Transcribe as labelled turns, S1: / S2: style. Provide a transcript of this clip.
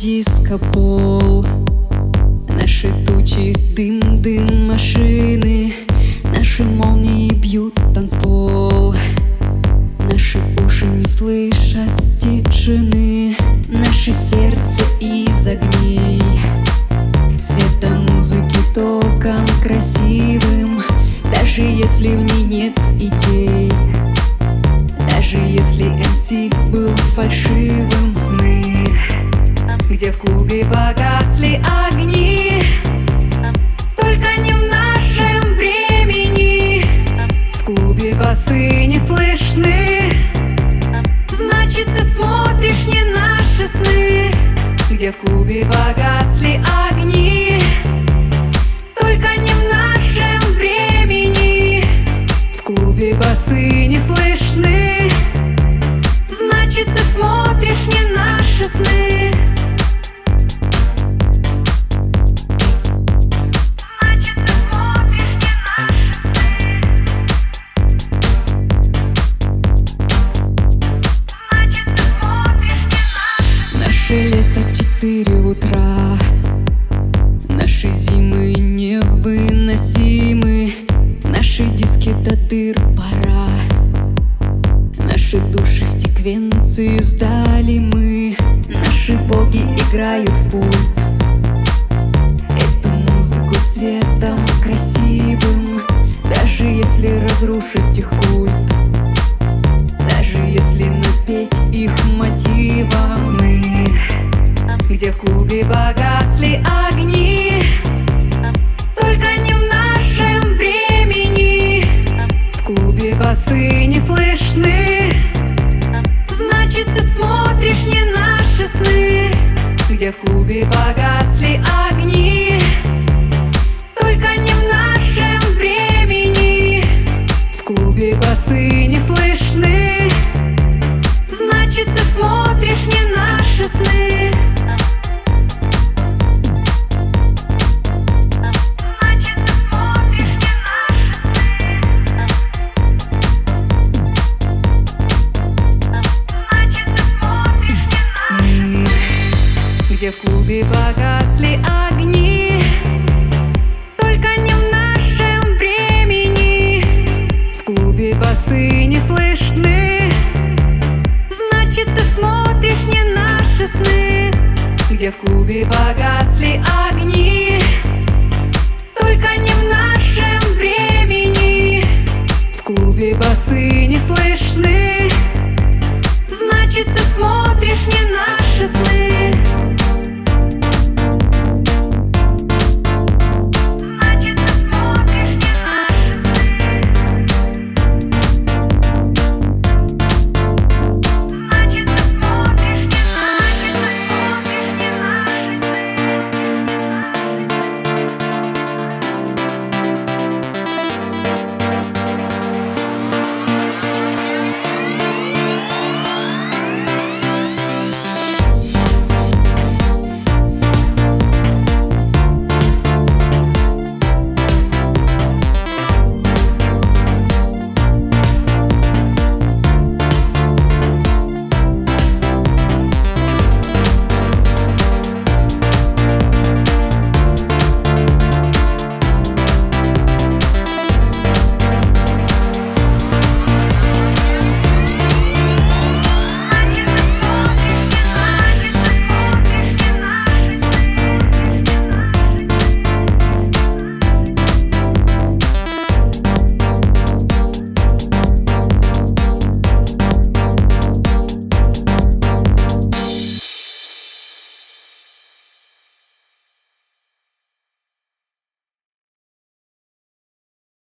S1: диско-пол. Наши тучи, дым, дым машины. Наши молнии бьют танцпол. Наши уши не слышат тишины. Наше сердце из огней. Цвета музыки током красивым. Даже если в ней нет идей. Даже если МС был фальшивым Сны где в клубе погасли огни. Только не в нашем времени. В клубе басы не слышны. Значит ты смотришь не наши сны. Где в клубе погасли огни секвенцию сдали мы. Наши боги играют в пульт. Эту музыку светом красивым Даже если разрушить их культ. Даже если напеть их мотивом Сны где в клубе погасли огни. Только не в нашем времени. В клубе басы не слышны в клубе погасли огни. Только не в нашем времени. В клубе басы не слышны. Значит ты смотришь не клубе погасли огни Только не в нашем времени. В клубе басы не слышны Значит ты смотришь не наши сны. Где в клубе погасли огни Только не в нашем времени. В клубе басы не слышны Значит ты смотришь не наши